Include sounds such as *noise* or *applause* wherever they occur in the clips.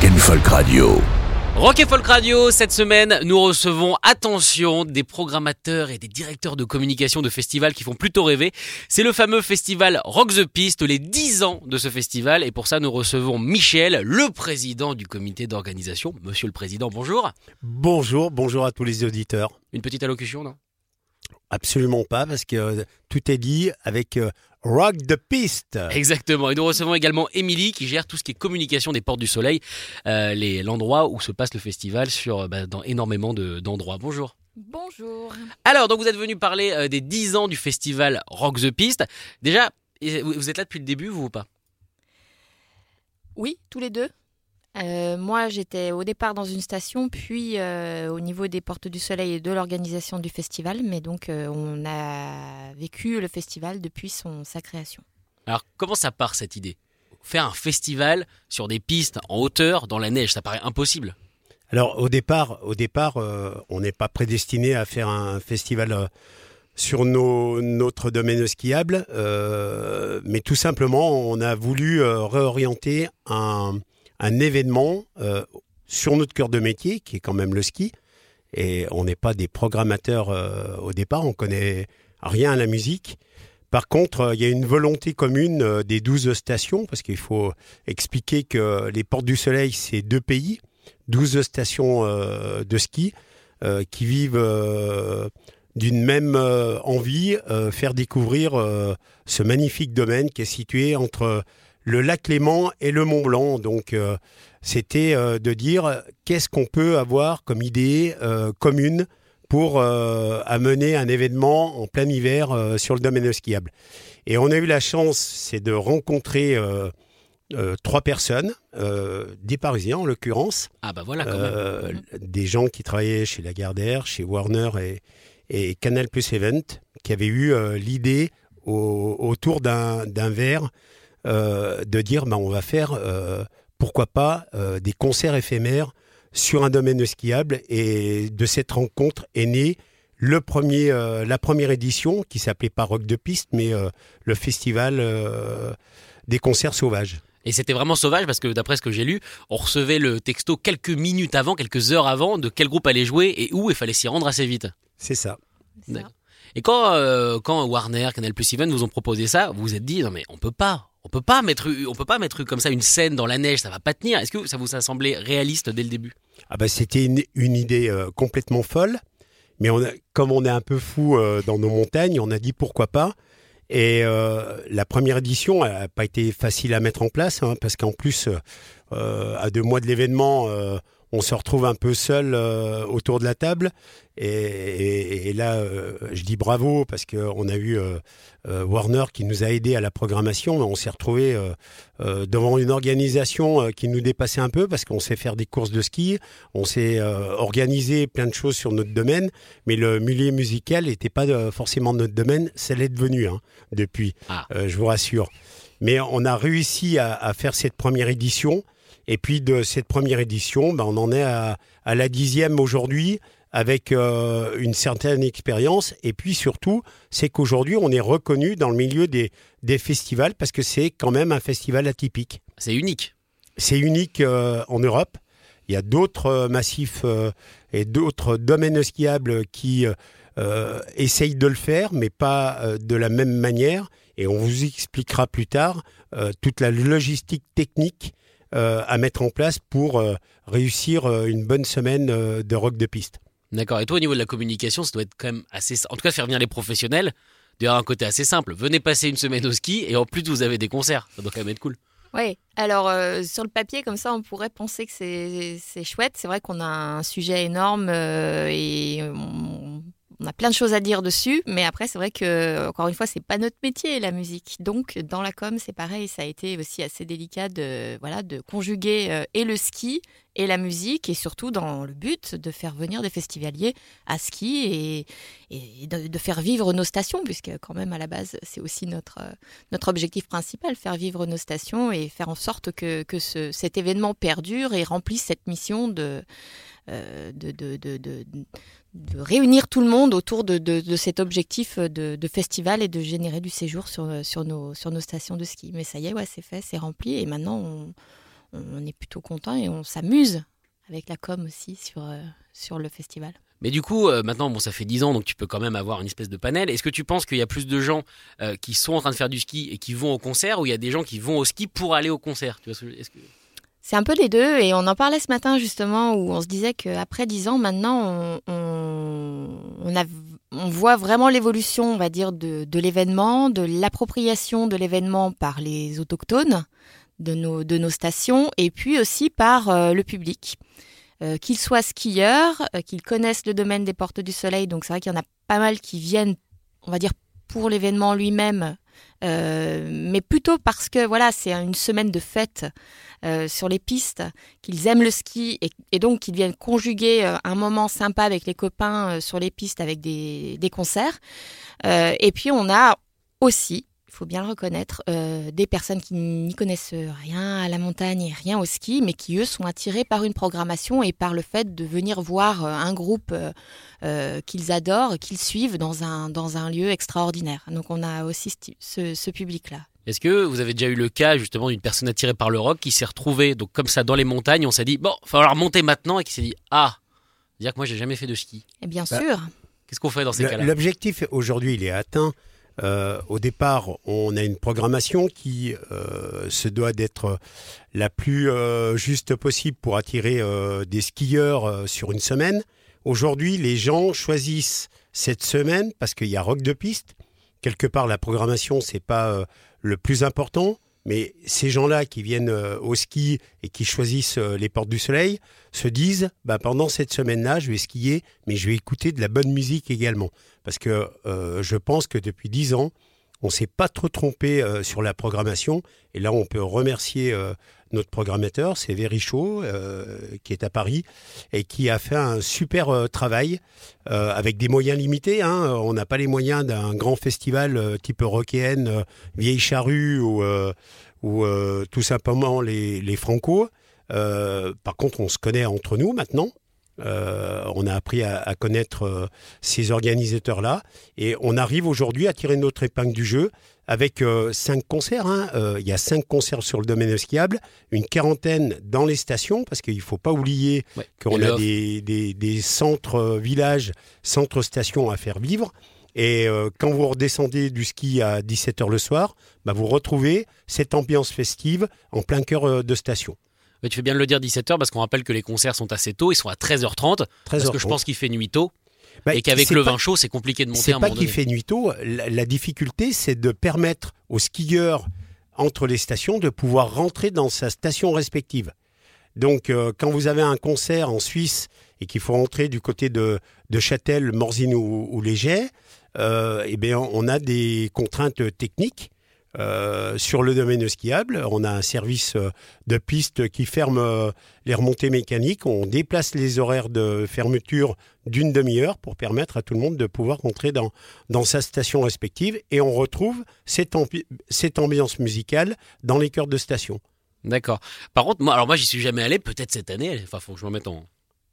Rock'n'Folk Radio. Rock et Folk Radio, cette semaine, nous recevons, attention, des programmateurs et des directeurs de communication de festivals qui font plutôt rêver. C'est le fameux festival Rock the Piste, les 10 ans de ce festival. Et pour ça, nous recevons Michel, le président du comité d'organisation. Monsieur le président, bonjour. Bonjour, bonjour à tous les auditeurs. Une petite allocution, non? Absolument pas, parce que euh, tout est dit avec euh, Rock the Piste. Exactement. Et nous recevons également Émilie qui gère tout ce qui est communication des Portes du Soleil, euh, les- l'endroit où se passe le festival sur, euh, bah, dans énormément de- d'endroits. Bonjour. Bonjour. Alors, donc vous êtes venu parler euh, des 10 ans du festival Rock the Piste. Déjà, vous êtes là depuis le début, vous ou pas? Oui, tous les deux. Euh, moi, j'étais au départ dans une station, puis euh, au niveau des Portes du Soleil et de l'organisation du festival. Mais donc, euh, on a vécu le festival depuis son, sa création. Alors, comment ça part cette idée? Faire un festival sur des pistes en hauteur dans la neige, ça paraît impossible? Alors au départ, au départ, euh, on n'est pas prédestiné à faire un festival sur nos- notre domaine skiable, euh, mais tout simplement, on a voulu euh, réorienter un, un événement euh, sur notre cœur de métier, qui est quand même le ski. Et on n'est pas des programmateurs euh, au départ, on connaît rien à la musique. Par contre, euh, il y a une volonté commune des 12 stations, parce qu'il faut expliquer que les Portes du Soleil, c'est deux pays, 12 stations de ski qui vivent d'une même envie, faire découvrir ce magnifique domaine qui est situé entre le lac Léman et le Mont Blanc. Donc, euh, c'était euh, de dire qu'est-ce qu'on peut avoir comme idée euh, commune pour amener un événement en plein hiver sur le domaine skiable. Et on a eu la chance, c'est de rencontrer euh, trois personnes, euh, des Parisiens en l'occurrence, Ah bah voilà, quand euh, même. des gens qui travaillaient chez Lagardère, chez Warner et, et Canal Plus Event, qui avaient eu l'idée au- autour d'un d'un verre de dire bah, on va faire, euh, pourquoi pas, euh, des concerts éphémères sur un domaine skiable. Et de cette rencontre est née le premier, euh, la première édition, qui s'appelait pas Rock de Piste, mais euh, le festival euh, des concerts sauvages. Et c'était vraiment sauvage parce que d'après ce que j'ai lu, on recevait le texto quelques minutes avant, quelques heures avant de quel groupe allait jouer et où, il fallait s'y rendre assez vite. C'est ça. Et quand, euh, quand Warner, Canal Plus Event vous ont proposé ça, vous vous êtes dit non mais on peut pas, peut pas mettre, on peut pas mettre comme ça une scène dans la neige, ça va pas tenir. Est-ce que ça vous a semblé réaliste dès le début? Ah bah, c'était une, idée euh, complètement folle, mais comme on est un peu fou euh, dans nos montagnes, on a dit pourquoi pas. Et euh, la première édition n'a pas été facile à mettre en place, hein, parce qu'en plus, à deux mois de l'événement, on se retrouve un peu seul euh, autour de la table. Et, et- et là, euh, je dis bravo, parce qu'on a eu euh, euh, Warner qui nous a aidés à la programmation, mais on s'est retrouvé euh, euh, devant une organisation qui nous dépassait un peu, parce qu'on sait faire des courses de ski, on s'est euh, organisé plein de choses sur notre domaine, mais le milieu musical n'était pas forcément notre domaine, ça l'est devenu hein, depuis, Ah. euh, je vous rassure. Mais on a réussi à, à faire cette première édition, et puis de cette première édition, ben, on en est à, à la dixième aujourd'hui, avec euh, une certaine expérience, et puis surtout, c'est qu'aujourd'hui, on est reconnu dans le milieu des, des festivals, parce que c'est quand même un festival atypique. C'est unique. C'est unique euh, en Europe. Il y a d'autres euh, massifs euh, et d'autres domaines skiables qui essayent de le faire, mais pas de la même manière. Et on vous expliquera plus tard toute la logistique technique à mettre en place pour euh, réussir euh, une bonne semaine euh, de rock de piste. D'accord. Et toi, au niveau de la communication, ça doit être quand même assez. En tout cas, faire venir les professionnels, a un côté assez simple. Venez passer une semaine au ski et en plus, vous avez des concerts. Ça doit quand même être cool. Oui, alors euh, sur le papier, comme ça, on pourrait penser que c'est c'est chouette. C'est vrai qu'on a un sujet énorme euh, et on- on a plein de choses à dire dessus, mais après c'est vrai que encore une fois c'est pas notre métier la musique. Donc dans la com c'est pareil, ça a été aussi assez délicat de voilà de conjuguer euh, et le ski et la musique et surtout dans le but de faire venir des festivaliers à ski et, de, faire vivre nos stations puisque quand même à la base c'est aussi notre euh, notre objectif principal faire vivre nos stations et faire en sorte que, que ce, cet événement perdure et remplisse cette mission de euh, de, de, de, de, réunir tout le monde autour de, cet objectif de festival et de générer du séjour sur, sur, nos, sur nos stations de ski. Mais ça y est, ouais, c'est fait, c'est rempli et maintenant on, on est plutôt content et on s'amuse avec la com aussi sur, euh, sur le festival. Mais du coup, euh, maintenant, bon, ça fait 10 ans, donc tu peux quand même avoir une espèce de panel. Est-ce que tu penses qu'il y a plus de gens euh, qui sont en train de faire du ski et qui vont au concert, ou il y a des gens qui vont au ski pour aller au concert? Tu vois, ce que C'est un peu les deux et on en parlait ce matin justement où on se disait qu'après 10 ans maintenant on, on, on a, on voit vraiment l'évolution on va dire de, de l'événement, de l'appropriation de l'événement par les autochtones de nos, de nos stations et puis aussi par euh, le public. Euh, qu'ils soient skieurs, euh, qu'ils connaissent le domaine des Portes du Soleil, donc c'est vrai qu'il y en a pas mal qui viennent, on va dire, pour l'événement lui-même, mais plutôt parce que voilà, c'est une semaine de fête sur les pistes, qu'ils aiment le ski et, et donc qu'ils viennent conjuguer un moment sympa avec les copains sur les pistes avec des, des concerts. Et puis on a aussi, il faut bien le reconnaître, euh, des personnes qui n'y connaissent rien à la montagne et rien au ski, mais qui eux sont attirés par une programmation et par le fait de venir voir euh, un groupe euh, qu'ils adorent, qu'ils suivent dans un, dans un lieu extraordinaire. Donc on a aussi ce, public-là. Est-ce que vous avez déjà eu le cas justement d'une personne attirée par le rock qui s'est retrouvée donc comme ça dans les montagnes On s'est dit bon, il va falloir monter maintenant et qui s'est dit ah, dire que moi j'ai jamais fait de ski. Et bien Bah, sûr, Qu'est-ce qu'on fait dans ces cas-là? L'objectif aujourd'hui, il est atteint. Euh, au départ, on a une programmation qui euh, se doit d'être la plus euh, juste possible pour attirer euh, des skieurs euh, sur une semaine. Aujourd'hui, les gens choisissent cette semaine parce qu'il y a rock de piste. Quelque part, la programmation, c'est pas euh, le plus important, mais ces gens-là qui viennent euh, au ski et qui choisissent euh, les portes du soleil se disent, bah, pendant cette semaine-là, je vais skier, mais je vais écouter de la bonne musique également. Parce que euh, je pense que depuis dix ans, on s'est pas trop trompé euh, sur la programmation. Et là, on peut remercier euh, notre programmateur, c'est Verichaud, euh, qui est à Paris, et qui a fait un super euh, travail euh, avec des moyens limités. Hein. On n'a pas les moyens d'un grand festival euh, type Rockéenne, euh, Vieille Charrue ou, ou tout simplement les, les Franco. Par contre, on se connaît entre nous maintenant. Euh, on a appris à, à connaître euh, ces organisateurs-là et on arrive aujourd'hui à tirer notre épingle du jeu avec euh, cinq concerts. hein. Euh, Il y a cinq concerts sur le domaine skiable, une quarantaine dans les stations parce qu'il ne faut pas oublier Ouais. qu'on a des, des- des centres euh, villages, centres stations à faire vivre. Et euh, quand vous redescendez du ski à 17h le soir, bah, vous retrouvez cette ambiance festive en plein cœur de station. Mais tu fais bien de le dire 17h parce qu'on rappelle que les concerts sont assez tôt, ils sont à 13h30 parce que je 13h30. pense qu'il fait nuit tôt Bah, et qu'avec le pas- vin chaud c'est compliqué de monter C'est pas qu'il fait nuit tôt. La, la difficulté, c'est de permettre aux skieurs entre les stations de pouvoir rentrer dans sa station respective. Donc, euh, quand vous avez un concert en Suisse et qu'il faut rentrer du côté de, de Châtel, Morzine ou, ou Léger, euh, eh bien, on a des contraintes techniques. Euh, sur le domaine skiable, on a un service euh, de piste qui ferme euh, les remontées mécaniques. On déplace les horaires de fermeture d'une demi-heure pour permettre à tout le monde de pouvoir rentrer dans, dans sa station respective et on retrouve cette, cette ambiance musicale dans les cœurs de station. D'accord. Par contre, moi, alors moi, j'y suis jamais allé. Peut-être cette année. Enfin, faut que je me mette en,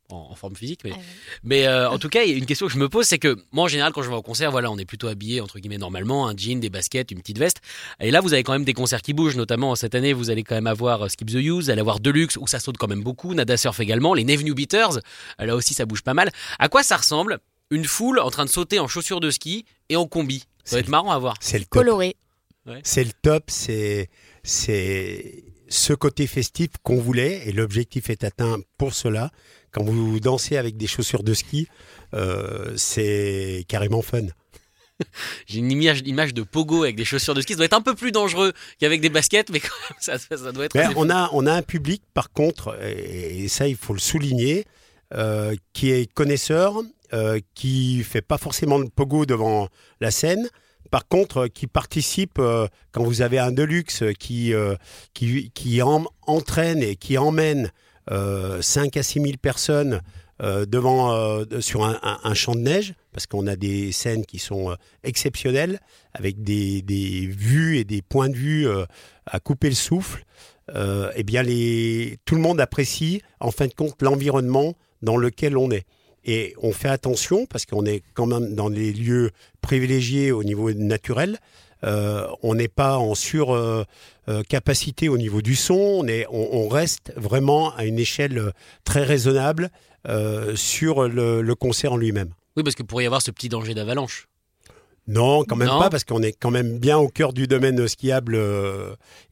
en, en forme physique. Mais, Ah ouais. mais euh, en tout cas, il y a une question que je me pose, c'est que moi, en général, quand je vais au concert, voilà, on est plutôt habillé entre guillemets normalement, un jean, des baskets, une petite veste. Et là, vous avez quand même des concerts qui bougent. Notamment cette année, vous allez quand même avoir euh, Skip the Use, vous allez avoir Deluxe où ça saute quand même beaucoup, Nada Surf également, les Neve New Beaters. euh, Là aussi, ça bouge pas mal. À quoi ça ressemble une foule en train de sauter en chaussures de ski et en combi? Ça va être marrant à voir. C'est le top. coloré. C'est le top, c'est c'est ce côté festif qu'on voulait et l'objectif est atteint pour cela. Quand vous dansez avec des chaussures de ski, euh, c'est carrément fun. *laughs* J'ai une image, image de pogo avec des chaussures de ski. Ça doit être un peu plus dangereux qu'avec des baskets, mais quand même, *laughs* ça, doit être. On a on a un public par contre et, et ça il faut le souligner euh, qui est connaisseur euh, qui fait pas forcément le pogo devant la scène. Par contre, euh, qui participe euh, quand vous avez un Deluxe qui, euh, entraîne et qui emmène euh, 5 à 6 000 personnes euh, devant, sur un, champ de neige, parce qu'on a des scènes qui sont exceptionnelles, avec des, vues et des points de vue à couper le souffle. Eh bien, tout le monde apprécie, en fin de compte, l'environnement dans lequel on est. Et on fait attention parce qu'on est quand même dans des lieux privilégiés au niveau naturel. Euh, on n'est pas en sur euh, euh, au niveau du son. On, est, on, on reste vraiment à une échelle très raisonnable sur le, le concert en lui-même. Oui, parce que pourrait y avoir ce petit danger d'avalanche. Non, quand même Non. pas, parce qu'on est quand même bien au cœur du domaine skiable.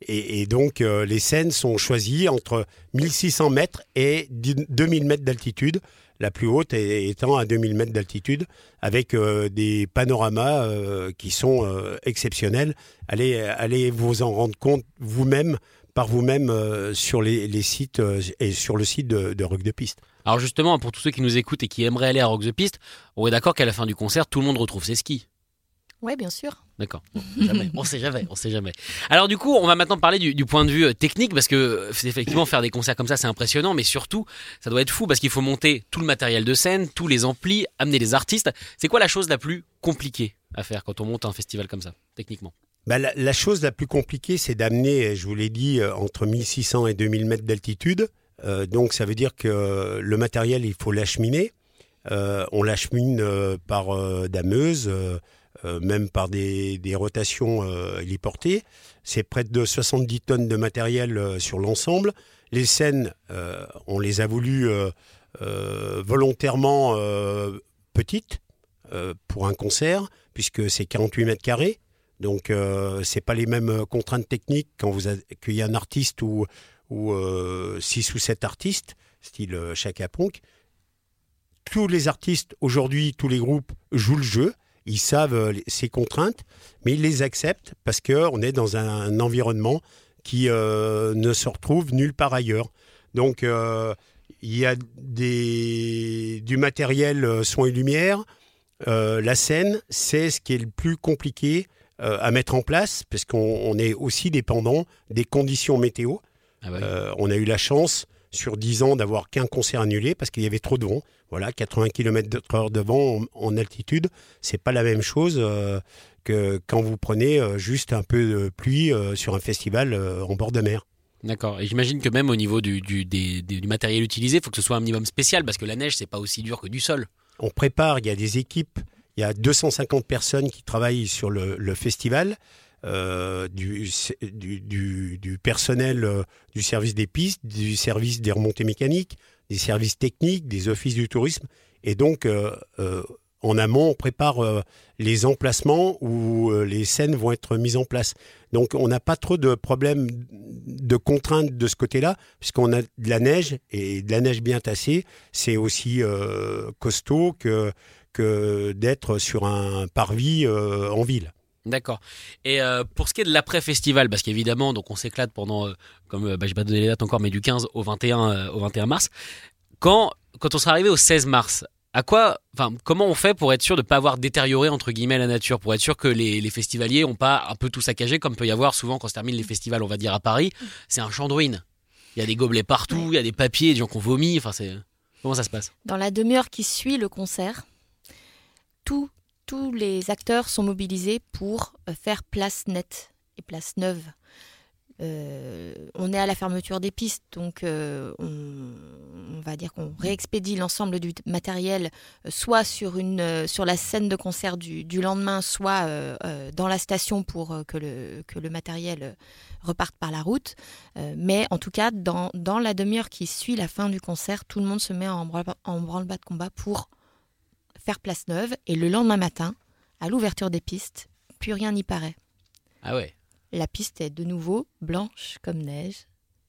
et, et donc, les scènes sont choisies entre 1600 mètres et 10 2000 mètres d'altitude. La plus haute étant à 2000 mètres d'altitude, avec euh, des panoramas euh, qui sont euh, exceptionnels. Allez, vous en rendre compte vous-même, par vous-même, sur les, sites et sur le site de, de Rock de Piste. Alors justement, pour tous ceux qui nous écoutent et qui aimeraient aller à Rock the Piste, on est d'accord qu'à la fin du concert, tout le monde retrouve ses skis. Ouais, bien sûr. D'accord. On sait jamais. On sait jamais. Alors du coup, on va maintenant parler du, du point de vue euh, technique parce que euh, effectivement faire des concerts comme ça, c'est impressionnant, mais surtout, ça doit être fou parce qu'il faut monter tout le matériel de scène, tous les amplis, amener les artistes. C'est quoi la chose la plus compliquée à faire quand on monte un festival comme ça, techniquement? Bah, la, la chose la plus compliquée, c'est d'amener, je vous l'ai dit, euh, entre 1600 et 2000 mètres d'altitude. Euh, donc ça veut dire que le matériel, il faut l'acheminer. Euh, on l'achemine euh, par euh, dameuse, euh, même par des, rotations euh, héliportées. C'est près de 70 tonnes de matériel euh, sur l'ensemble. Les scènes, on les a voulu euh, volontairement petites pour un concert, puisque c'est 48 mètres carrés. Donc, euh, c'est pas les mêmes contraintes techniques quand vous accueillez un artiste ou, ou six ou sept artistes, style Chaka Ponk. Tous les artistes aujourd'hui, tous les groupes jouent le jeu. Ils savent euh, ces contraintes, mais ils les acceptent parce que on est dans un, un environnement qui euh, ne se retrouve nulle part ailleurs. Donc, euh, il y a des, du matériel son et lumière. La scène, c'est ce qui est le plus compliqué à mettre en place, parce qu'on on est aussi dépendant des conditions météo. Ah bah oui. Euh, on a eu la chance sur 10 ans d'avoir qu'un concert annulé parce qu'il y avait trop de vent. Voilà, 80 km/h de vent en, en altitude, c'est pas la même chose euh, que quand vous prenez euh, juste un peu de pluie euh, sur un festival en bord de mer. D'accord. Et j'imagine que même au niveau du, du, des- des- du matériel utilisé, il faut que ce soit un minimum spécial parce que la neige, c'est pas aussi dur que du sol. on prépare, il y a des équipes, il y a 250 personnes qui travaillent sur le, le festival, euh, du, du, du- personnel euh, du service des pistes, du service des remontées mécaniques, des services techniques, des offices du tourisme. Et donc, euh, euh, en amont, on prépare les emplacements où les scènes vont être mises en place. Donc, on n'a pas trop de problèmes de contraintes de ce côté-là, puisqu'on a de la neige et de la neige bien tassée. C'est aussi costaud que, que d'être sur un parvis en ville. D'accord. Et euh, pour ce qui est de l'après-festival, parce qu'évidemment, donc on s'éclate pendant, euh, comme euh, bah, je vais pas donner les dates encore, mais du 15 au 21, euh, au 21 mars. Quand, quand on sera arrivé au 16 mars, à quoi, enfin, comment on fait pour être sûr de ne pas avoir détérioré entre guillemets la nature, pour être sûr que les, les festivaliers n'ont pas un peu tout saccagé, comme peut y avoir souvent quand se terminent les festivals, on va dire à Paris, c'est un champ de ruines. Il y a des gobelets partout, il y a des papiers, des gens qui ont vomi. Enfin, c'est comment ça se passe? Dans la demi-heure qui suit le concert, tous tous les acteurs sont mobilisés pour euh, faire place nette et place neuve. Euh, on est à la fermeture des pistes, donc euh, on, va dire qu'on réexpédie l'ensemble du matériel, soit sur, la scène de concert du, lendemain, soit dans la station pour que, le, matériel reparte par la route. Mais en tout cas, dans, la demi-heure qui suit la fin du concert, tout le monde se met en branle-bas de combat pour faire place neuve. Et le lendemain matin, à l'ouverture des pistes, plus rien n'y paraît. Ah ouais. La piste est de nouveau blanche comme neige.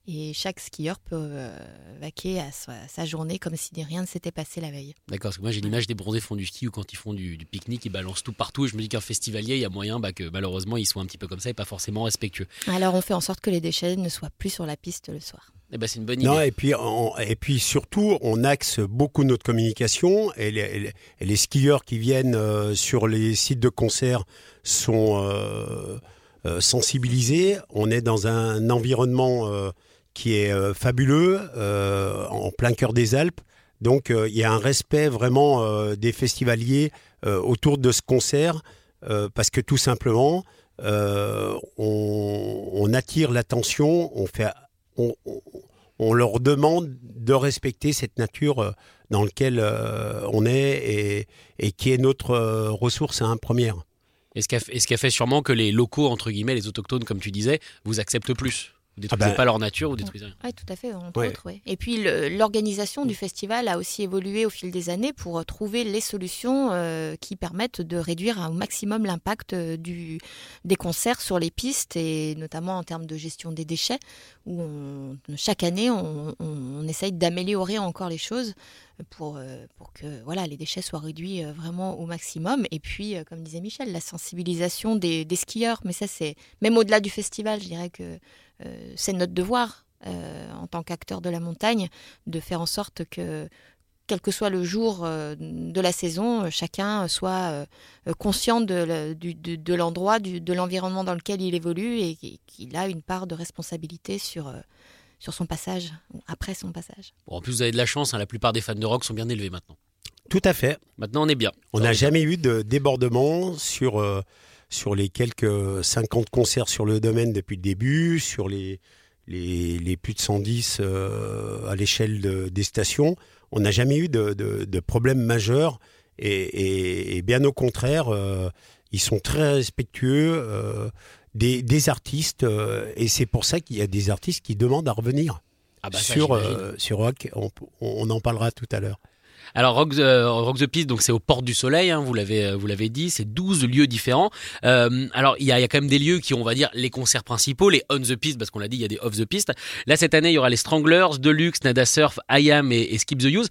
Et chaque skieur peut euh, vaquer à sa, sa journée comme si rien ne s'était passé la veille. D'accord, parce que moi j'ai l'image des bronzés font du ski ou quand ils font du, du pique-nique, ils balancent tout partout. Et je me dis qu'un festivalier, il y a moyen bah, que malheureusement ils soient un petit peu comme ça et pas forcément respectueux. Alors on fait en sorte que les déchets ne soient plus sur la piste le soir. Eh ben, c'est une bonne idée. Non, et puis, on- et puis surtout, on axe beaucoup notre communication et les, et skieurs qui viennent euh, sur les sites de concert sont euh, euh, sensibilisés. On est dans un environnement euh, qui est euh, fabuleux, euh, en plein cœur des Alpes. Donc, euh, il y a un respect vraiment des festivaliers autour de ce concert parce que tout simplement, on, attire l'attention, on fait on, leur demande de respecter cette nature dans laquelle on est et, qui est notre ressource hein, première. Et ce qui a fait sûrement que les locaux, entre guillemets, les autochtones, comme tu disais, vous acceptent plus. Vous détruisez bah- pas leur nature, vous détruisez rien. Oui, tout à fait, entre Ouais. autres. ouais. Et puis l'organisation du festival a aussi évolué au fil des années pour euh, trouver les solutions euh, qui permettent de réduire au maximum l'impact euh, du, des concerts sur les pistes et notamment en termes de gestion des déchets, où on- chaque année on, on- on essaye d'améliorer encore les choses pour, euh, pour que voilà, les déchets soient réduits euh, vraiment au maximum. Et puis, euh, comme disait Michel, la sensibilisation des, des skieurs, mais ça c'est même au-delà du festival, je dirais que c'est notre devoir euh, en tant qu'acteur de la montagne de faire en sorte que, quel que soit le jour euh, de la saison, euh, chacun soit euh, euh, conscient de, l'endroit, de l'environnement dans lequel il évolue et qu'il a une part de responsabilité sur, euh, sur son passage, après son passage. Bon, en plus, vous avez de la chance, hein, la plupart des fans de rock sont bien élevés maintenant. Tout à fait. Maintenant, on est bien. On n'a jamais eu de débordement sur, euh, sur les quelques 50 concerts sur le domaine depuis le début, sur les, les, les plus de 110 euh, à l'échelle de- des stations. On n'a jamais eu de, de, de problème majeur et, et- et bien au contraire, euh, ils sont très respectueux euh, des, des artistes euh, et c'est pour ça qu'il y a des artistes qui demandent à revenir Ah bah ça, sur, sur Rock. On, on en parlera tout à l'heure. Alors Rock the, Rock the Piste, donc c'est aux Portes du Soleil, hein, vous l'avez euh, vous l'avez dit, c'est 12 lieux différents. Euh, alors il y a, y a quand même des lieux qui ont, on va dire, les concerts principaux, les on the piste, parce qu'on l'a dit, il y a des off the piste. Là cette année, il y aura les Stranglers, Deluxe, Nada Surf, I Am et, et Skip the Use.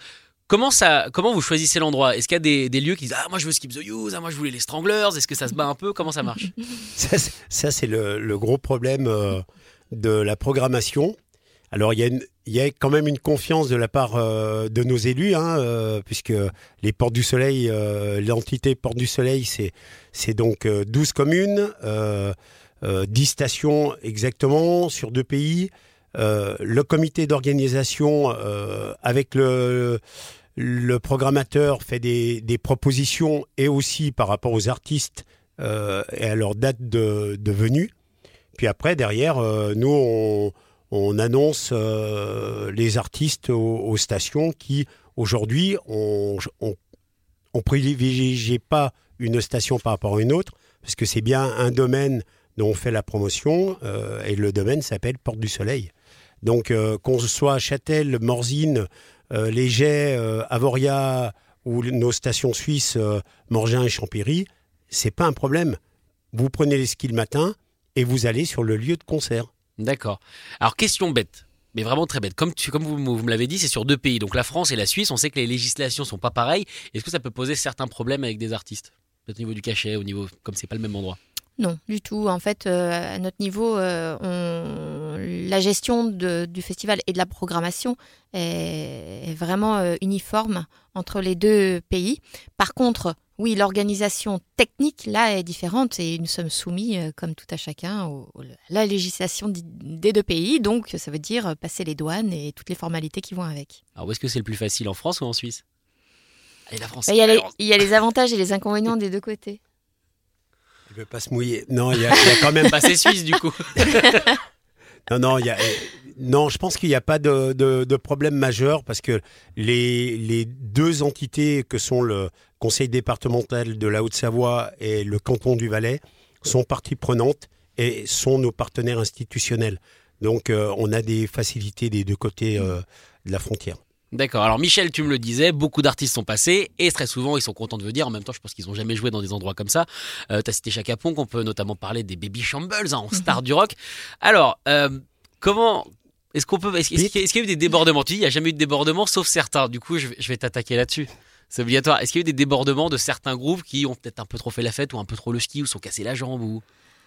Comment ça, comment vous choisissez l'endroit? Est-ce qu'il y a des, des lieux qui disent ah moi je veux Skip the Use, ah moi je voulais les Stranglers Est-ce que ça se bat un peu? Comment ça marche? *laughs* Ça, c'est le, le gros problème euh, de la programmation. Alors, il y, a quand même une confiance de la part euh, de nos élus, hein, euh, puisque les Portes du Soleil, euh, l'entité Portes du Soleil, c'est, donc euh, 12 communes, euh, euh, 10 stations exactement sur deux pays. Le comité d'organisation, avec le, le programmateur, fait des, propositions et aussi par rapport aux artistes et à leur date de, de venue. Puis après, derrière, nous, on, on annonce euh, les artistes aux, stations qui, aujourd'hui, on on privilégie pas une station par rapport à une autre, parce que c'est bien un domaine dont on fait la promotion, euh, et le domaine s'appelle Porte du Soleil. Donc, euh, qu'on soit Châtel, Morzine, euh, Avoria ou nos stations suisses, Morgin et Champéry, c'est pas un problème. Vous prenez les skis le matin et vous allez sur le lieu de concert. D'accord. Alors question bête, mais vraiment très bête. Comme, vous, me l'avez dit, c'est sur deux pays, donc la France et la Suisse. On sait que les législations sont pas pareilles. Est-ce que ça peut poser certains problèmes avec des artistes au niveau du cachet, au niveau comme c'est pas le même endroit? Non, du tout. En fait, euh, à notre niveau, euh, la gestion du festival et de la programmation est, est vraiment euh, uniforme entre les deux pays. Par contre, oui, l'organisation technique, là, est différente et nous sommes soumis, euh, comme tout à chacun, à la législation des deux pays. Donc, ça veut dire euh, passer les douanes et toutes les formalités qui vont avec. Alors où est-ce que c'est le plus facile, en France ou en Suisse? Allez, la France. Il y, a les, Alors, il y a les avantages et les inconvénients des deux côtés. Je ne veux pas se mouiller. Non, il y, a il y a quand même *laughs* bah, c'est Suisse du coup. *laughs* Non, non, il y a, non, je pense qu'il n'y a pas de, de- de problème majeur parce que les, les deux entités que sont le Conseil départemental de la Haute-Savoie et le canton du Valais sont parties prenantes et sont nos partenaires institutionnels. Donc, euh, on a des facilités des deux côtés euh, de la frontière. D'accord. Alors Michel, tu me le disais, beaucoup d'artistes sont passés et très souvent ils sont contents de venir. En même temps, je pense qu'ils n'ont jamais joué dans des endroits comme ça. Euh, T'as cité Chaka Ponk, on peut notamment parler des Baby Shambles hein, en star du rock. Alors, euh, comment est-ce qu'on peut Est-ce est-ce qu'il y, a- est-ce qu'il y a eu des débordements? Tu dis, il n'y a jamais eu de débordements, sauf certains. Du coup, je vais, je vais t'attaquer là-dessus. C'est obligatoire. Est-ce qu'il y a eu des débordements de certains groupes qui ont peut-être un peu trop fait la fête ou un peu trop le ski ou sont cassés la jambe ou?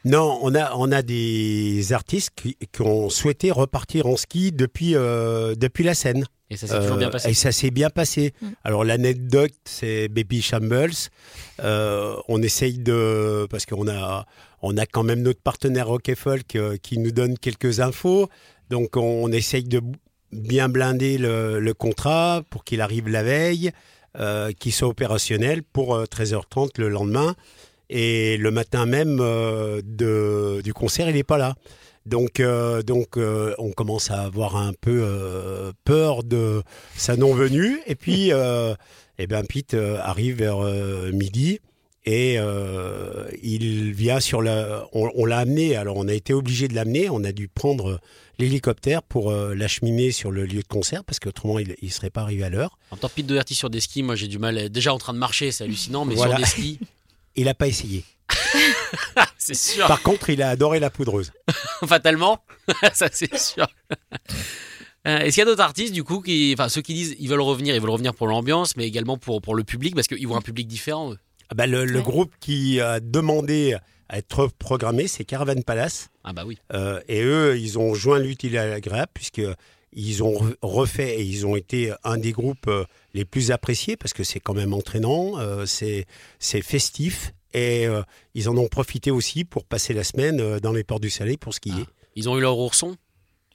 Non, on a, on a des artistes qui, qui ont souhaité repartir en ski depuis, euh, depuis la scène. Et ça s'est toujours bien Euh, passé. Et ça s'est bien passé. Mm. Alors l'anecdote, c'est Baby Shambles. Euh, on essaye de, parce qu'on a, on a quand même notre partenaire Rock et Folk euh, qui nous donne quelques infos. Donc on essaye de bien blinder le, contrat pour qu'il arrive la veille, euh, qu'il soit opérationnel pour euh, 13h30 le lendemain. Et le matin même euh, du concert, il n'est pas là. Donc, euh, euh, on commence à avoir un peu euh, peur de sa non-venue. Et puis, euh, eh ben, Pete euh, arrive vers euh, midi et euh, il vient sur la. On, on l'a amené. Alors, on a été obligé de l'amener. On a dû prendre l'hélicoptère pour euh, l'acheminer sur le lieu de concert parce qu'autrement, il ne serait pas arrivé à l'heure. En tant que Pete Doherty sur des skis, moi j'ai du mal. Déjà en train de marcher, c'est hallucinant, mais Voilà. sur des skis, *laughs* Il n'a pas essayé. *laughs* c'est sûr. Par contre, il a adoré la poudreuse. *laughs* Fatalement, ça c'est sûr. Euh, Est-ce qu'il y a d'autres artistes du coup qui, enfin ceux qui disent ils veulent revenir, ils veulent revenir pour l'ambiance, mais également pour pour le public parce qu'ils voient un public différent. eux? Ah bah, le, le Ouais. groupe qui a demandé à être programmé, c'est Caravan Palace. Ah bah oui. Euh, et eux, ils ont joint l'utile à l'agréable puisque ils ont re- refait et ils ont été un des groupes euh, les plus appréciés parce que c'est quand même entraînant, euh, c'est c'est festif et euh, ils en ont profité aussi pour passer la semaine euh, dans les ports du Soleil pour skier. Ils ont eu leur ourson?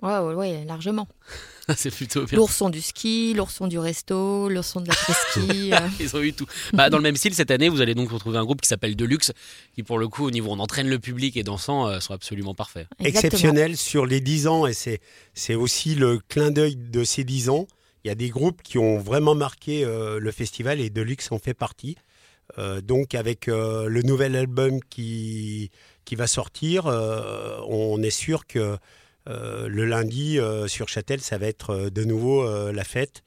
Ouais, ouais, ouais, largement. *laughs* c'est plutôt bien. L'ourson du ski, l'ourson du resto, l'ourson de l'après-ski. *laughs* euh, Ils ont eu tout. Bah, dans le même style, cette année, vous allez donc retrouver un groupe qui s'appelle Deluxe, qui pour le coup, au niveau où on entraîne le public et dansant, euh, sont absolument parfaits. exactement. Exceptionnel sur les 10 ans et c'est c'est aussi le clin d'œil de ces 10 ans. Il y a des groupes qui ont vraiment marqué euh, le festival et Deluxe en fait partie. Euh, donc avec euh, le nouvel album qui, qui va sortir, euh, on est sûr que euh, le lundi euh, sur Châtel, ça va être euh, de nouveau euh, la fête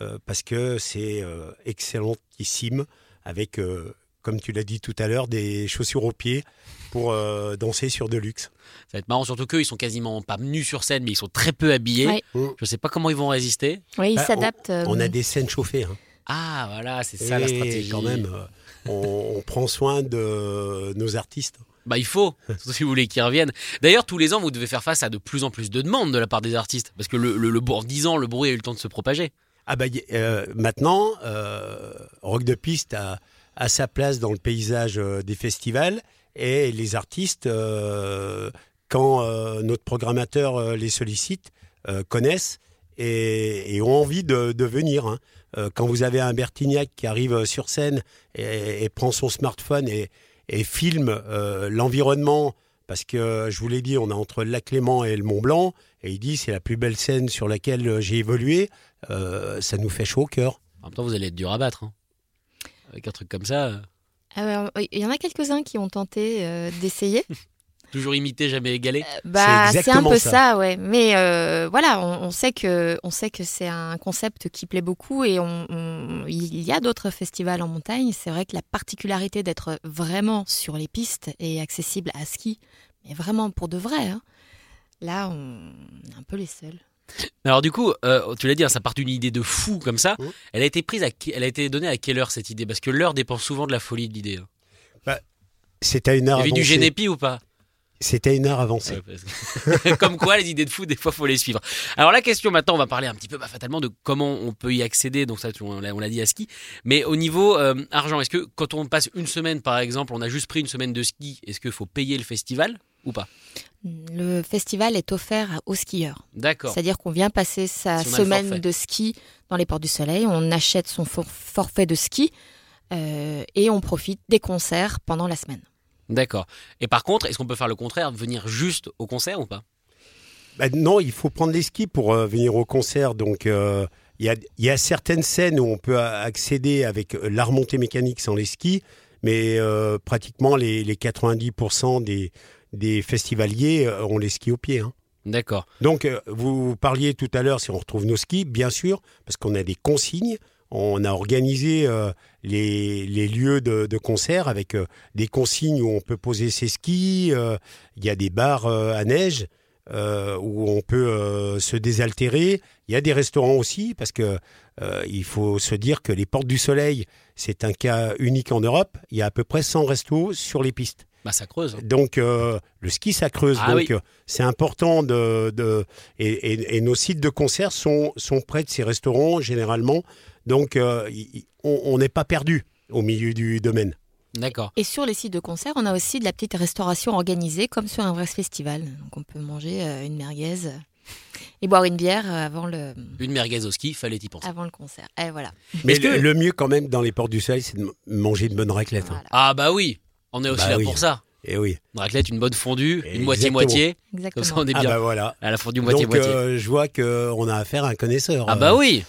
euh, parce que c'est euh, excellentissime avec, euh, comme tu l'as dit tout à l'heure, des chaussures aux pieds pour euh, danser sur Deluxe. Ça va être marrant, surtout qu'eux, ils sont quasiment pas nus sur scène, mais ils sont très peu habillés. Ouais. Je sais pas comment ils vont résister. Oui, il Bah, s'adapte. euh, On a des scènes chauffées. hein. Ah, voilà, c'est ça la stratégie. Quand même, euh, on, on prend soin de nos artistes. Bah, il faut, *laughs* si vous voulez qu'ils reviennent. D'ailleurs, tous les ans, vous devez faire face à de plus en plus de demandes de la part des artistes. Parce que le, le, le en 10 ans, le bruit a eu le temps de se propager. Ah bah, euh, maintenant, euh, Rock de Piste a, sa place dans le paysage euh, des festivals et les artistes, euh, quand notre programmateur les sollicite, connaissent et, ont envie de, venir. hein. Quand vous avez un Bertignac qui arrive sur scène et prend son smartphone et, et filme euh, l'environnement, parce que je vous l'ai dit, on est entre le lac Léman et le Mont Blanc, et il dit c'est la plus belle scène sur laquelle euh, j'ai évolué, euh, ça nous fait chaud au cœur. En même temps, vous allez être dur à battre. hein. Avec un truc comme ça, euh, Alors, il y en a quelques-uns qui ont tenté euh, d'essayer. *laughs* toujours imité, jamais égalé. Bah, c'est un peu ça. ça, ouais. Mais euh, voilà, on, on sait que on sait que c'est un concept qui plaît beaucoup et on, on- il y a d'autres festivals en montagne. C'est vrai que la particularité d'être vraiment sur les pistes et accessible à ski, mais vraiment pour de vrai. hein. Là, on est un peu les seuls. Alors du coup, euh, tu l'as dit, hein, ça part d'une idée de fou comme ça. Mhm. Elle a été prise, à, elle a été donnée à quelle heure cette idée? Parce que l'heure dépend souvent de la folie de l'idée. hein. C'est à une Il y heure avait du. Génépi ou pas? C'était une heure avancée. Ouais, parce que- *laughs* Comme quoi, les idées de fou, des fois, faut les suivre. Alors la question maintenant, on va parler un petit peu, bah, fatalement, de comment on peut y accéder. Donc ça, on l'a dit à ski. Mais au niveau euh, argent, est-ce que quand on passe une semaine, par exemple, on a juste pris une semaine de ski, est-ce qu'il faut payer le festival ou pas? Le festival est offert aux skieurs. D'accord. C'est-à-dire qu'on vient passer sa Si semaine de ski dans les ports du soleil, on achète son for- forfait de ski euh, et on profite des concerts pendant la semaine. D'accord. Et par contre, est-ce qu'on peut faire le contraire, venir juste au concert ou pas? Bah, non, il faut prendre les skis pour euh, venir au concert. Donc, euh, il y, a, il y a certaines scènes où on peut accéder avec euh, la remontée mécanique sans les skis, mais euh, pratiquement les, les 90% des, des festivaliers ont les skis au pied. hein. D'accord. Donc, vous parliez tout à l'heure si on retrouve nos skis, bien sûr, parce qu'on a des consignes. On a organisé euh, les, lieux de, concert avec euh, des consignes où on peut poser ses skis. euh, Il y a des bars à neige où on peut se désaltérer. Il y a des restaurants aussi parce que il faut se dire que les Portes du Soleil, c'est un cas unique en Europe. Il y a à peu près 100 restos sur les pistes. Bah ça creuse. Donc euh, le ski ça creuse. Ah donc oui. euh, c'est important de, de et, et- et nos sites de concert sont sont près de ces restaurants généralement. Donc euh, on on n'est pas perdu au milieu du domaine. D'accord. Et sur les sites de concert, on a aussi de la petite restauration organisée comme sur un vrai festival. Donc on peut manger une merguez et boire une bière avant le, Une merguez au ski, fallait y penser. avant le concert. Et voilà. Mais que- le, mieux quand même dans les portes du soleil, c'est de manger une bonne raclette. hein. Ah bah oui, on est aussi Bah là oui. pour ça. Et oui. Une raclette, une bonne fondue, une Exactement. moitié-moitié. Comme ça, on est Ah bien. bah voilà. À la fondue Donc moitié-moitié. euh, je vois qu'on a affaire à un connaisseur. ah euh. bah oui.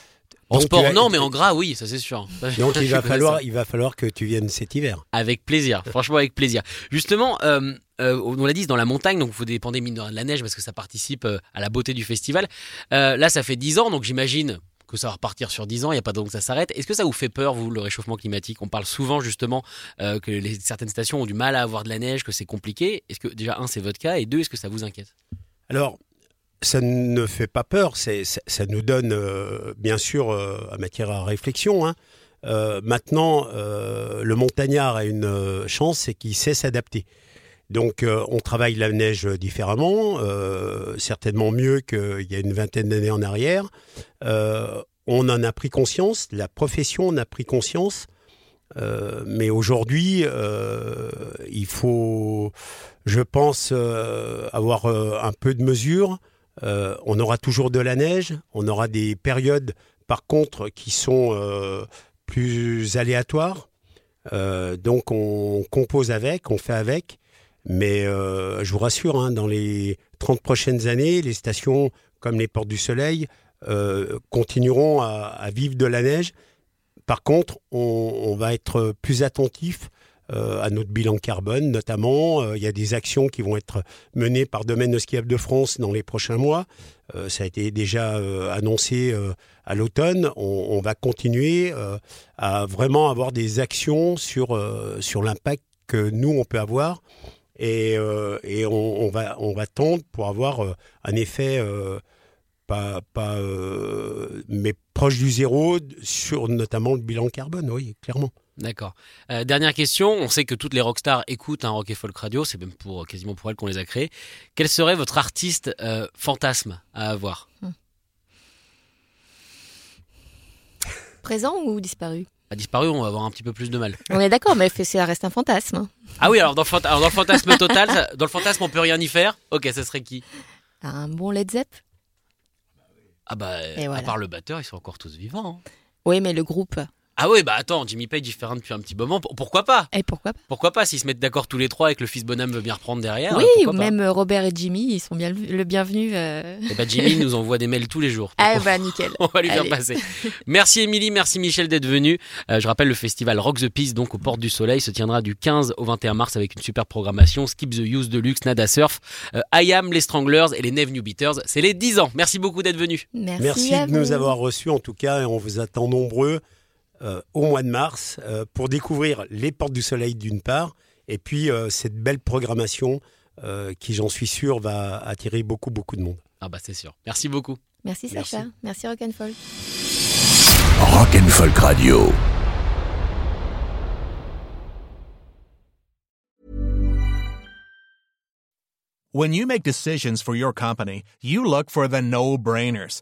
En donc, sport, non, mais en gras, oui, ça c'est sûr. *laughs* Donc il va falloir, il va falloir que tu viennes cet hiver. Avec plaisir, franchement avec plaisir. Justement, euh, euh, on l'a dit, dans la montagne, donc vous dépendez mine de la neige parce que ça participe euh, à la beauté du festival. Euh, là, ça fait 10 ans, donc j'imagine que ça va repartir sur 10 ans, il n'y a pas donc ça s'arrête. Est-ce que ça vous fait peur, vous, le réchauffement climatique? On parle souvent justement euh, que certaines stations ont du mal à avoir de la neige, que c'est compliqué. Est-ce que déjà, un, c'est votre cas, et deux, est-ce que ça vous inquiète? Alors, ça ne fait pas peur, ça, nous donne euh, bien sûr euh, à matière à réflexion. hein. Maintenant, le montagnard a une chance, c'est qu'il sait s'adapter. Donc, euh, on travaille la neige différemment, euh, certainement mieux qu'il y a une vingtaine d'années en arrière. Euh, on en a pris conscience, la profession en a pris conscience. Mais aujourd'hui, il faut, je pense, avoir un peu de mesure. On aura toujours de la neige, on aura des périodes, par contre, qui sont plus aléatoires. Donc, on compose avec, on fait avec. Mais euh, je vous rassure, hein, dans les 30 prochaines années, les stations comme les Portes du Soleil euh, continueront à, à vivre de la neige. Par contre, on, on va être plus attentif euh, à notre bilan carbone, notamment. Euh, il y a des actions qui vont être menées par Domaine Skiable de France dans les prochains mois. Euh, ça a été déjà euh, annoncé euh, à l'automne. On, on va continuer euh, à vraiment avoir des actions sur, sur l'impact que nous, on peut avoir. Et, euh, et on, on va, on va tendre pour avoir euh, un effet euh, pas, pas euh, mais proche du zéro sur notamment le bilan carbone, oui, clairement. D'accord. Euh, dernière question, on sait que toutes les rockstars écoutent un rock et folk radio, c'est même pour quasiment pour elles qu'on les a créés. Quel serait votre artiste euh, fantasme à avoir? Présent ou disparu? A disparu, on va avoir un petit peu plus de mal. On est d'accord, mais ça reste un fantasme. Ah oui, alors dans le, fanta- alors dans le fantasme total, ça- dans le fantasme on peut rien y faire. Ok, ça serait qui? Un bon Led Zepp Ah bah, Et à voilà. part le batteur, ils sont encore tous vivants. hein. Oui, mais le groupe. Ah oui, bah attends, Jimmy Page il fait rien depuis un petit moment. Pourquoi pas? Et pourquoi pas? Pourquoi pas s'ils se mettent d'accord tous les trois et que le fils Bonhomme veut bien reprendre derrière Oui, ou même euh, Robert et Jimmy, ils sont bien le le bienvenu. euh. Et bah Jimmy nous envoie des mails tous les jours. Ah bah nickel. *laughs* On va lui faire passer. Merci Émilie, merci Michel d'être venu. Euh, je rappelle le festival Rock the Peace donc aux Portes du Soleil se tiendra du 15 au 21 mars avec une super programmation Skip the Use Deluxe, Nada Surf, euh, I Am, les Stranglers et les Neve New Beaters. C'est les 10 ans. Merci beaucoup d'être venu. Merci, Merci à de nous avoir reçus en tout cas et on vous attend nombreux au mois de mars euh, pour découvrir les Portes du Soleil d'une part et puis euh, cette belle programmation euh, qui j'en suis sûr va attirer beaucoup beaucoup de monde. Ah bah c'est sûr. Merci beaucoup. Merci Sacha. Merci Rock'n'Folk. Rock and Folk Radio. When you make decisions for your company, you look for the no brainers.